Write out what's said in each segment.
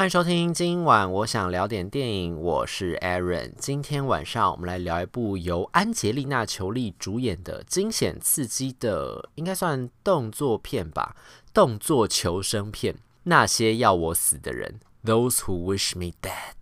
欢迎收听，今晚我想聊点电影，我是 Aaron。今天晚上我们来聊一部由安杰丽娜·裘丽主演的惊险刺激的，应该算动作片吧，动作求生片。那些要我死的人，Those who wish me dead。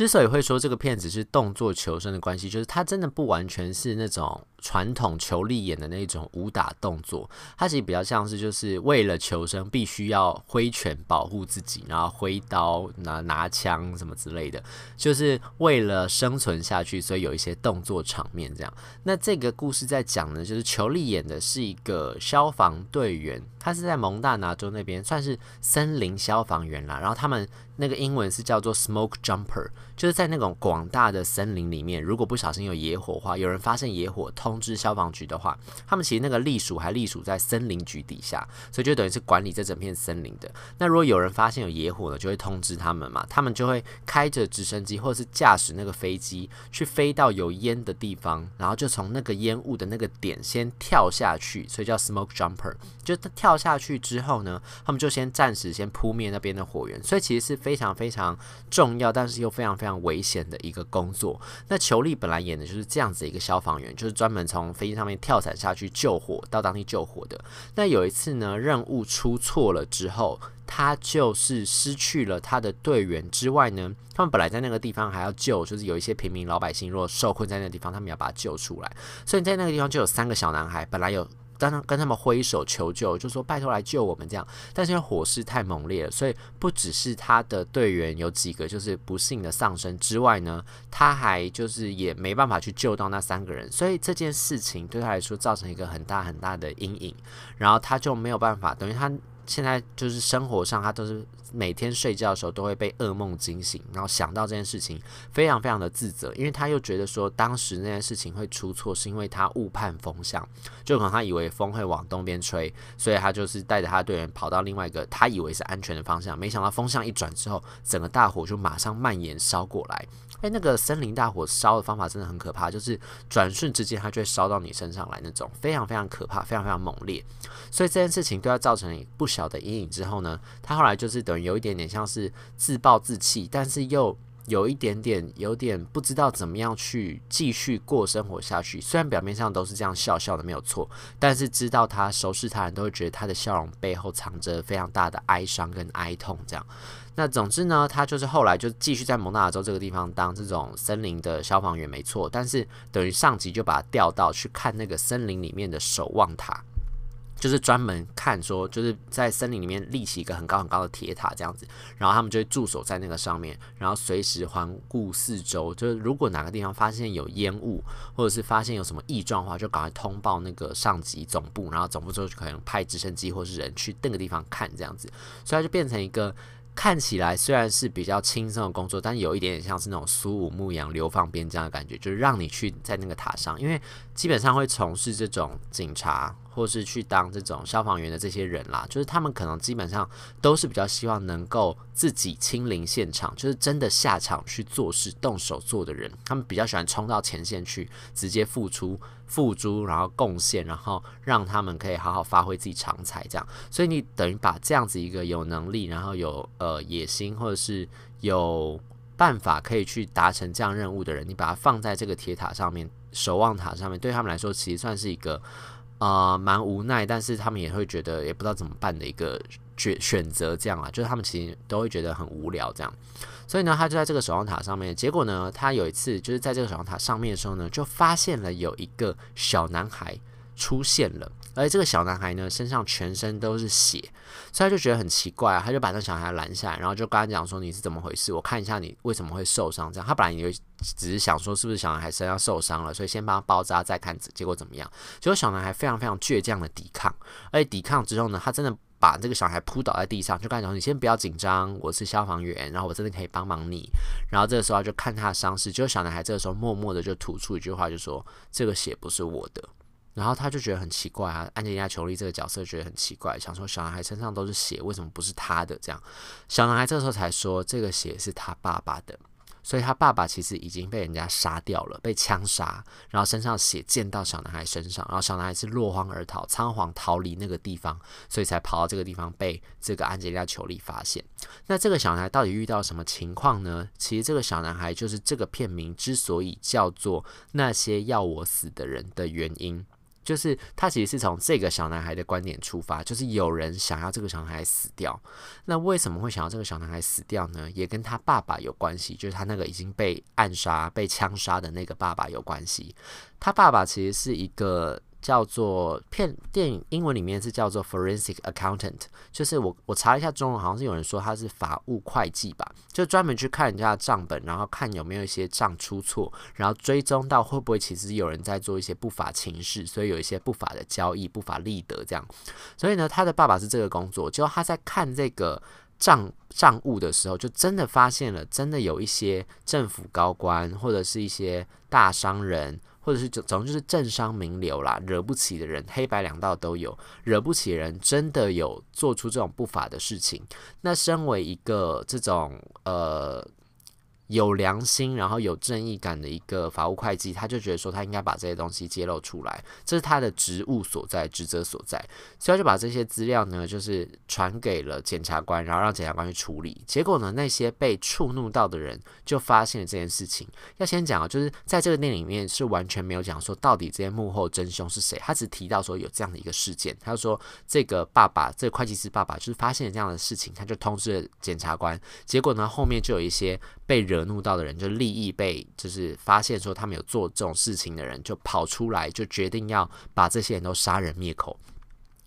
之所以会说这个片子是动作求生的关系，就是它真的不完全是那种。传统裘莉演的那种武打动作，它其实比较像是就是为了求生，必须要挥拳保护自己，然后挥刀拿拿枪什么之类的，就是为了生存下去，所以有一些动作场面这样。那这个故事在讲呢，就是裘莉演的是一个消防队员，他是在蒙大拿州那边算是森林消防员啦。然后他们那个英文是叫做 smoke jumper，就是在那种广大的森林里面，如果不小心有野火的话，有人发现野火通。通知消防局的话，他们其实那个隶属还隶属在森林局底下，所以就等于是管理这整片森林的。那如果有人发现有野火呢，就会通知他们嘛，他们就会开着直升机或者是驾驶那个飞机去飞到有烟的地方，然后就从那个烟雾的那个点先跳下去，所以叫 smoke jumper。就他跳下去之后呢，他们就先暂时先扑灭那边的火源，所以其实是非常非常重要，但是又非常非常危险的一个工作。那裘力本来演的就是这样子一个消防员，就是专门。从飞机上面跳伞下去救火，到当地救火的。那有一次呢，任务出错了之后，他就是失去了他的队员之外呢，他们本来在那个地方还要救，就是有一些平民老百姓如果受困在那个地方，他们要把他救出来。所以在那个地方就有三个小男孩，本来有。当他跟他们挥手求救，就说拜托来救我们这样。但是因为火势太猛烈了，所以不只是他的队员有几个就是不幸的丧生之外呢，他还就是也没办法去救到那三个人。所以这件事情对他来说造成一个很大很大的阴影，然后他就没有办法，等于他。现在就是生活上，他都是每天睡觉的时候都会被噩梦惊醒，然后想到这件事情，非常非常的自责，因为他又觉得说，当时那件事情会出错，是因为他误判风向，就可能他以为风会往东边吹，所以他就是带着他的队员跑到另外一个他以为是安全的方向，没想到风向一转之后，整个大火就马上蔓延烧过来。哎，那个森林大火烧的方法真的很可怕，就是转瞬之间它就会烧到你身上来，那种非常非常可怕，非常非常猛烈。所以这件事情对他造成不小。的阴影之后呢，他后来就是等于有一点点像是自暴自弃，但是又有一点点有点不知道怎么样去继续过生活下去。虽然表面上都是这样笑笑的没有错，但是知道他熟识他人都会觉得他的笑容背后藏着非常大的哀伤跟哀痛。这样，那总之呢，他就是后来就继续在蒙大拿州这个地方当这种森林的消防员，没错。但是等于上级就把他调到去看那个森林里面的守望塔。就是专门看说，就是在森林里面立起一个很高很高的铁塔这样子，然后他们就会驻守在那个上面，然后随时环顾四周。就是如果哪个地方发现有烟雾，或者是发现有什么异状的话，就赶快通报那个上级总部，然后总部之后就可能派直升机或是人去那个地方看这样子，所以它就变成一个。看起来虽然是比较轻松的工作，但有一点点像是那种苏武牧羊流放边疆的感觉，就是让你去在那个塔上，因为基本上会从事这种警察或是去当这种消防员的这些人啦，就是他们可能基本上都是比较希望能够自己亲临现场，就是真的下场去做事、动手做的人，他们比较喜欢冲到前线去，直接付出。付诸，然后贡献，然后让他们可以好好发挥自己长才，这样。所以你等于把这样子一个有能力，然后有呃野心，或者是有办法可以去达成这样任务的人，你把它放在这个铁塔上面，守望塔上面，对他们来说其实算是一个呃蛮无奈，但是他们也会觉得也不知道怎么办的一个选选择，这样啊，就是他们其实都会觉得很无聊这样。所以呢，他就在这个守望塔上面。结果呢，他有一次就是在这个守望塔上面的时候呢，就发现了有一个小男孩出现了。而且这个小男孩呢，身上全身都是血，所以他就觉得很奇怪啊，他就把那小孩拦下来，然后就跟他讲说：“你是怎么回事？我看一下你为什么会受伤。”这样，他本来以为只是想说是不是小男孩身上受伤了，所以先帮他包扎再看结果怎么样。结果小男孩非常非常倔强的抵抗，而且抵抗之后呢，他真的。把这个小孩扑倒在地上，就跟他讲：“你先不要紧张，我是消防员，然后我真的可以帮忙你。”然后这个时候就看他的伤势，就小男孩这个时候默默的就吐出一句话，就说：“这个血不是我的。”然后他就觉得很奇怪啊，安吉丽娜·裘丽这个角色觉得很奇怪，想说小男孩身上都是血，为什么不是他的？这样，小男孩这时候才说：“这个血是他爸爸的。”所以他爸爸其实已经被人家杀掉了，被枪杀，然后身上血溅到小男孩身上，然后小男孩是落荒而逃，仓皇逃离那个地方，所以才跑到这个地方被这个安吉丽娜·裘丽发现。那这个小男孩到底遇到什么情况呢？其实这个小男孩就是这个片名之所以叫做《那些要我死的人》的原因。就是他其实是从这个小男孩的观点出发，就是有人想要这个小男孩死掉。那为什么会想要这个小男孩死掉呢？也跟他爸爸有关系，就是他那个已经被暗杀、被枪杀的那个爸爸有关系。他爸爸其实是一个。叫做片电影英文里面是叫做 forensic accountant，就是我我查一下中文，好像是有人说他是法务会计吧，就专门去看人家的账本，然后看有没有一些账出错，然后追踪到会不会其实有人在做一些不法情事，所以有一些不法的交易、不法利得这样。所以呢，他的爸爸是这个工作，就他在看这个账账务的时候，就真的发现了，真的有一些政府高官或者是一些大商人。或者是总总之就是政商名流啦，惹不起的人，黑白两道都有。惹不起的人真的有做出这种不法的事情。那身为一个这种呃。有良心，然后有正义感的一个法务会计，他就觉得说他应该把这些东西揭露出来，这是他的职务所在、职责所在，所以他就把这些资料呢，就是传给了检察官，然后让检察官去处理。结果呢，那些被触怒到的人就发现了这件事情。要先讲啊，就是在这个电影里面是完全没有讲说到底这些幕后真凶是谁，他只提到说有这样的一个事件，他就说这个爸爸，这个会计师爸爸就是发现了这样的事情，他就通知了检察官。结果呢，后面就有一些被惹。惹怒到的人，就利益被就是发现说他们有做这种事情的人，就跑出来，就决定要把这些人都杀人灭口。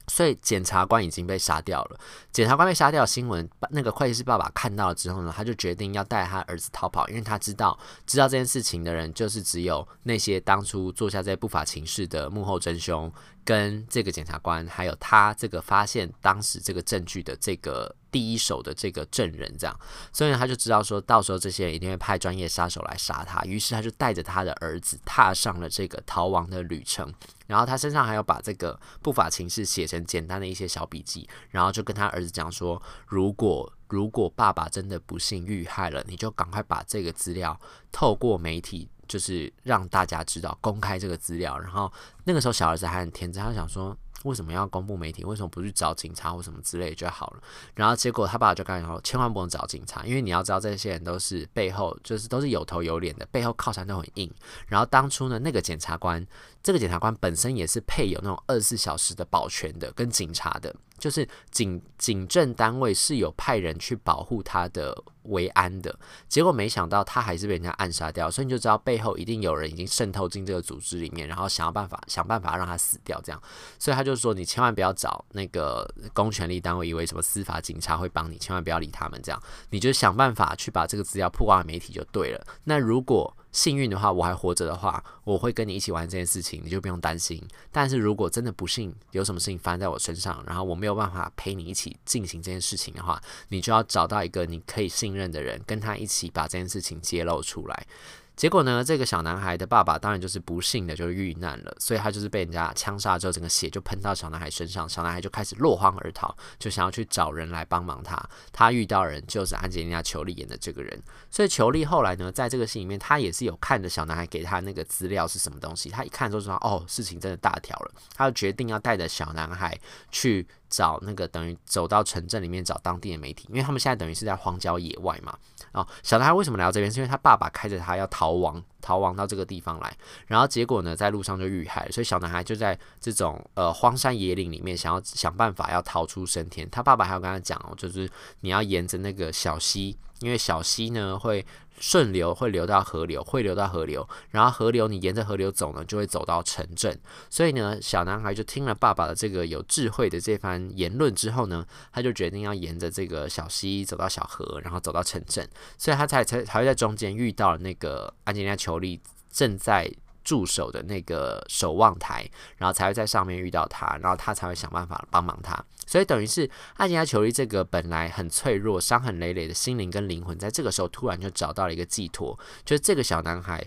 所以检察官已经被杀掉了。检察官被杀掉的新闻，那个会计师爸爸看到了之后呢，他就决定要带他儿子逃跑，因为他知道知道这件事情的人，就是只有那些当初做下这些不法情事的幕后真凶，跟这个检察官，还有他这个发现当时这个证据的这个。第一手的这个证人，这样，所以，他就知道说到时候这些人一定会派专业杀手来杀他，于是他就带着他的儿子踏上了这个逃亡的旅程。然后他身上还有把这个不法情事写成简单的一些小笔记，然后就跟他儿子讲说，如果如果爸爸真的不幸遇害了，你就赶快把这个资料透过媒体，就是让大家知道，公开这个资料。然后那个时候小儿子还很天真，他想说。为什么要公布媒体？为什么不去找警察或什么之类就好了？然后结果他爸爸就跟他说：“千万不能找警察，因为你要知道这些人都是背后就是都是有头有脸的，背后靠山都很硬。然后当初呢，那个检察官，这个检察官本身也是配有那种二十四小时的保全的，跟警察的。”就是警警政单位是有派人去保护他的维安的，结果没想到他还是被人家暗杀掉，所以你就知道背后一定有人已经渗透进这个组织里面，然后想要办法想办法让他死掉，这样，所以他就就说你千万不要找那个公权力单位，以为什么司法警察会帮你，千万不要理他们，这样，你就想办法去把这个资料曝光给媒体就对了。那如果幸运的话，我还活着的话，我会跟你一起玩这件事情，你就不用担心。但是如果真的不幸有什么事情发生在我身上，然后我没有办法陪你一起进行这件事情的话，你就要找到一个你可以信任的人，跟他一起把这件事情揭露出来。结果呢，这个小男孩的爸爸当然就是不幸的就遇难了，所以他就是被人家枪杀之后，整个血就喷到小男孩身上，小男孩就开始落荒而逃，就想要去找人来帮忙他。他遇到人就是安吉丽娜·裘丽演的这个人，所以裘丽后来呢，在这个戏里面，他也是有看着小男孩给他那个资料是什么东西，他一看就知道哦，事情真的大条了，他就决定要带着小男孩去。找那个等于走到城镇里面找当地的媒体，因为他们现在等于是在荒郊野外嘛。哦，小男孩为什么来到这边？是因为他爸爸开着他要逃亡，逃亡到这个地方来，然后结果呢，在路上就遇害。所以小男孩就在这种呃荒山野岭里面，想要想办法要逃出升天。他爸爸还要跟他讲哦，就是你要沿着那个小溪。因为小溪呢会顺流，会流到河流，会流到河流，然后河流你沿着河流走呢，就会走到城镇。所以呢，小男孩就听了爸爸的这个有智慧的这番言论之后呢，他就决定要沿着这个小溪走到小河，然后走到城镇。所以他才才才会在中间遇到了那个安吉丽娜·裘球力正在驻守的那个守望台，然后才会在上面遇到他，然后他才会想办法帮忙他。所以等于是阿吉亚球力这个本来很脆弱、伤痕累累的心灵跟灵魂，在这个时候突然就找到了一个寄托，就是这个小男孩，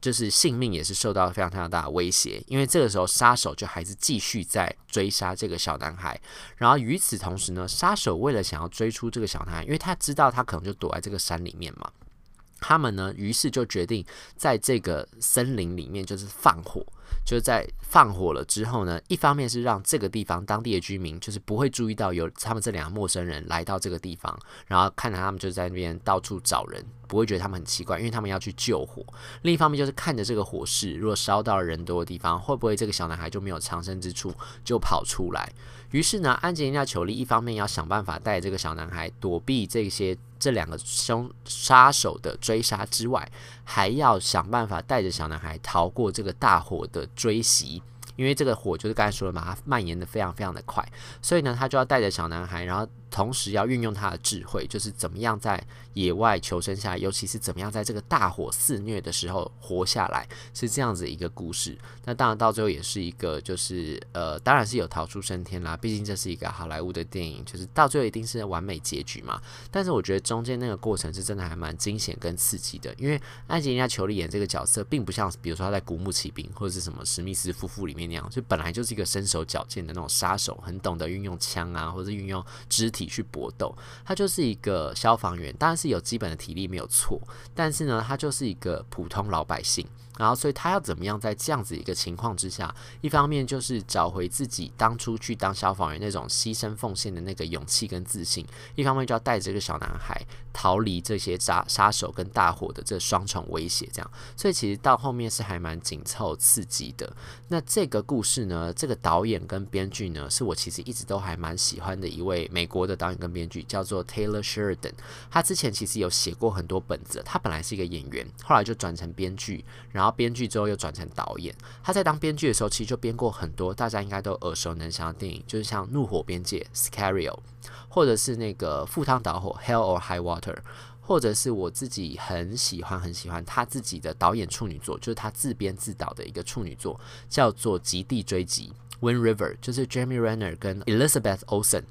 就是性命也是受到非常非常大的威胁，因为这个时候杀手就还是继续在追杀这个小男孩。然后与此同时呢，杀手为了想要追出这个小男孩，因为他知道他可能就躲在这个山里面嘛。他们呢，于是就决定在这个森林里面就是放火。就在放火了之后呢，一方面是让这个地方当地的居民就是不会注意到有他们这两个陌生人来到这个地方，然后看着他们就在那边到处找人，不会觉得他们很奇怪，因为他们要去救火。另一方面就是看着这个火势，如果烧到了人多的地方，会不会这个小男孩就没有藏身之处就跑出来？于是呢，安吉丽娜·裘丽一方面要想办法带这个小男孩躲避这些这两个凶杀手的追杀之外，还要想办法带着小男孩逃过这个大火的追袭。因为这个火就是刚才说的嘛，它蔓延的非常非常的快，所以呢，他就要带着小男孩，然后。同时要运用他的智慧，就是怎么样在野外求生下来，尤其是怎么样在这个大火肆虐的时候活下来，是这样子一个故事。那当然到最后也是一个，就是呃，当然是有逃出生天啦。毕竟这是一个好莱坞的电影，就是到最后一定是完美结局嘛。但是我觉得中间那个过程是真的还蛮惊险跟刺激的，因为安吉丽娜·裘丽演这个角色，并不像比如说他在《古墓奇兵》或者是什么史密斯夫妇里面那样，就本来就是一个身手矫健的那种杀手，很懂得运用枪啊，或者运用肢体。去搏斗，他就是一个消防员，当然是有基本的体力没有错，但是呢，他就是一个普通老百姓。然后，所以他要怎么样在这样子一个情况之下，一方面就是找回自己当初去当消防员那种牺牲奉献的那个勇气跟自信，一方面就要带着这个小男孩逃离这些杀杀手跟大火的这双重威胁。这样，所以其实到后面是还蛮紧凑刺激的。那这个故事呢，这个导演跟编剧呢，是我其实一直都还蛮喜欢的一位美国的导演跟编剧，叫做 Taylor Sheridan。他之前其实有写过很多本子，他本来是一个演员，后来就转成编剧，然后。然后编剧之后又转成导演，他在当编剧的时候，其实就编过很多大家应该都耳熟能详的电影，就是像《怒火边界》（Scario），或者是那个《赴汤蹈火》（Hell or High Water），或者是我自己很喜欢很喜欢他自己的导演处女作，就是他自编自导的一个处女作，叫做《极地追击》（Wind River），就是 Jeremy Renner 跟 Elizabeth Olsen。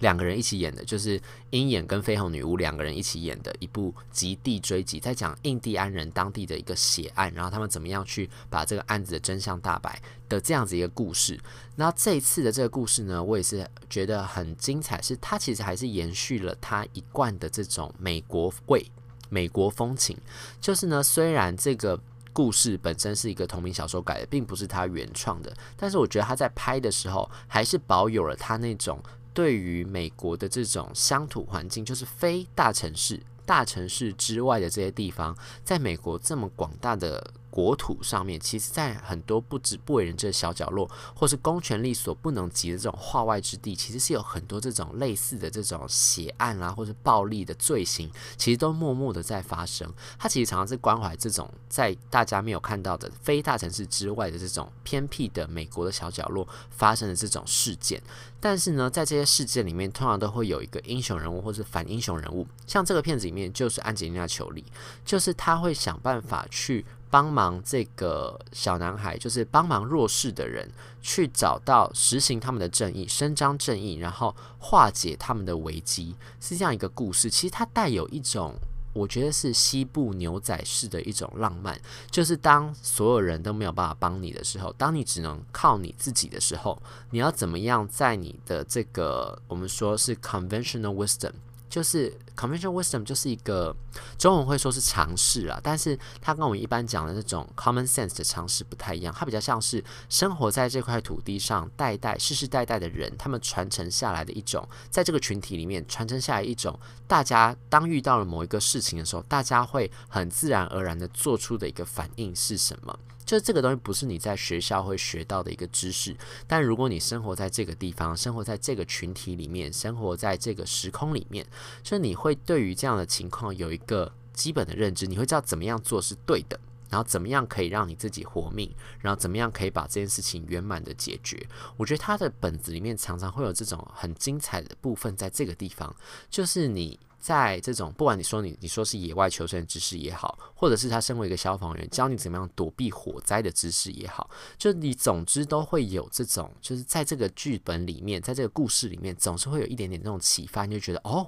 两个人一起演的，就是鹰眼跟绯红女巫两个人一起演的一部《极地追击》，在讲印第安人当地的一个血案，然后他们怎么样去把这个案子的真相大白的这样子一个故事。那这一次的这个故事呢，我也是觉得很精彩，是它其实还是延续了它一贯的这种美国味、美国风情。就是呢，虽然这个故事本身是一个同名小说改的，并不是他原创的，但是我觉得他在拍的时候还是保有了他那种。对于美国的这种乡土环境，就是非大城市、大城市之外的这些地方，在美国这么广大的。国土上面，其实，在很多不知不为人知的小角落，或是公权力所不能及的这种化外之地，其实是有很多这种类似的这种血案啦，或是暴力的罪行，其实都默默的在发生。他其实常常是关怀这种在大家没有看到的非大城市之外的这种偏僻的美国的小角落发生的这种事件。但是呢，在这些事件里面，通常都会有一个英雄人物或是反英雄人物。像这个片子里面，就是安吉丽娜·裘丽，就是他会想办法去。帮忙这个小男孩，就是帮忙弱势的人，去找到实行他们的正义，伸张正义，然后化解他们的危机，是这样一个故事。其实它带有一种，我觉得是西部牛仔式的一种浪漫，就是当所有人都没有办法帮你的时候，当你只能靠你自己的时候，你要怎么样在你的这个我们说是 conventional wisdom。就是 conventional wisdom 就是一个中文会说是常识啊，但是它跟我们一般讲的那种 common sense 的常识不太一样，它比较像是生活在这块土地上代代世世代代的人，他们传承下来的一种，在这个群体里面传承下来一种，大家当遇到了某一个事情的时候，大家会很自然而然的做出的一个反应是什么？就这个东西不是你在学校会学到的一个知识，但如果你生活在这个地方，生活在这个群体里面，生活在这个时空里面，就你会对于这样的情况有一个基本的认知，你会知道怎么样做是对的，然后怎么样可以让你自己活命，然后怎么样可以把这件事情圆满的解决。我觉得他的本子里面常常会有这种很精彩的部分，在这个地方，就是你。在这种不管你说你你说是野外求生的知识也好，或者是他身为一个消防员教你怎么样躲避火灾的知识也好，就你总之都会有这种，就是在这个剧本里面，在这个故事里面，总是会有一点点那种启发，你就觉得哦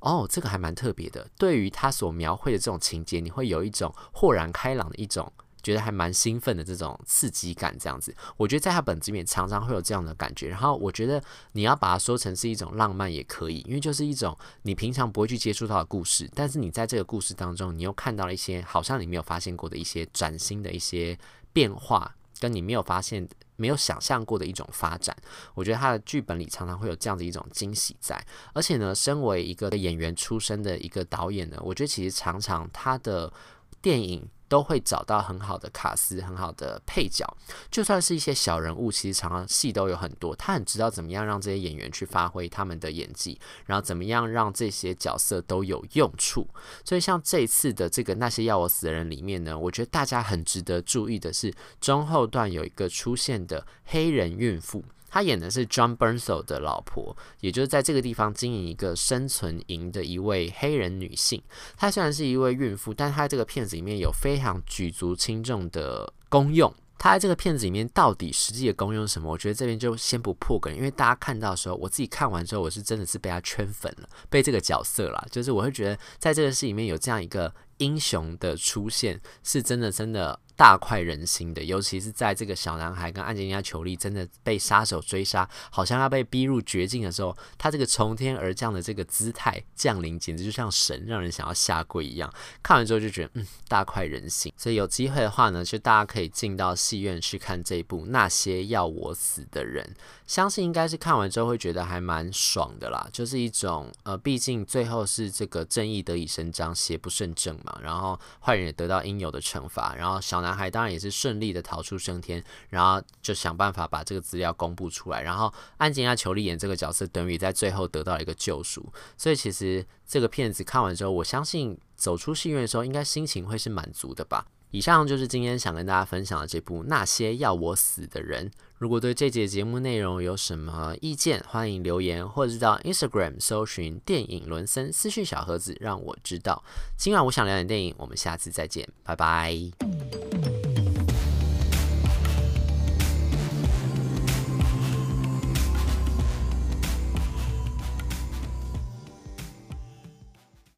哦，这个还蛮特别的。对于他所描绘的这种情节，你会有一种豁然开朗的一种觉得还蛮兴奋的这种刺激感，这样子。我觉得在他本子里面常常会有这样的感觉。然后我觉得你要把它说成是一种浪漫也可以，因为就是一种你平常不会去接触到的故事，但是你在这个故事当中，你又看到了一些好像你没有发现过的一些崭新的一些变化，跟你没有发现、没有想象过的一种发展。我觉得他的剧本里常常会有这样的一种惊喜在。而且呢，身为一个演员出身的一个导演呢，我觉得其实常常他的电影。都会找到很好的卡司，很好的配角，就算是一些小人物，其实常常戏都有很多。他很知道怎么样让这些演员去发挥他们的演技，然后怎么样让这些角色都有用处。所以像这一次的这个那些要我死的人里面呢，我觉得大家很值得注意的是，中后段有一个出现的黑人孕妇。她演的是 John Bernthal 的老婆，也就是在这个地方经营一个生存营的一位黑人女性。她虽然是一位孕妇，但她这个片子里面有非常举足轻重的功用。她在这个片子里面到底实际的功用是什么？我觉得这边就先不破梗，因为大家看到的时候，我自己看完之后，我是真的是被她圈粉了，被这个角色啦，就是我会觉得在这个戏里面有这样一个英雄的出现，是真的真的。大快人心的，尤其是在这个小男孩跟安吉丽娜·裘丽真的被杀手追杀，好像要被逼入绝境的时候，他这个从天而降的这个姿态降临，简直就像神，让人想要下跪一样。看完之后就觉得，嗯，大快人心。所以有机会的话呢，就大家可以进到戏院去看这一部《那些要我死的人》，相信应该是看完之后会觉得还蛮爽的啦。就是一种，呃，毕竟最后是这个正义得以伸张，邪不胜正嘛，然后坏人也得到应有的惩罚，然后小男。孩当然也是顺利的逃出升天，然后就想办法把这个资料公布出来，然后安吉丽娜·裘丽演这个角色，等于在最后得到了一个救赎。所以其实这个片子看完之后，我相信走出戏院的时候，应该心情会是满足的吧。以上就是今天想跟大家分享的这部《那些要我死的人》。如果对这节节目内容有什么意见，欢迎留言，或者到 Instagram 搜寻电影伦森私讯小盒子，让我知道。今晚我想聊点电影，我们下次再见，拜拜。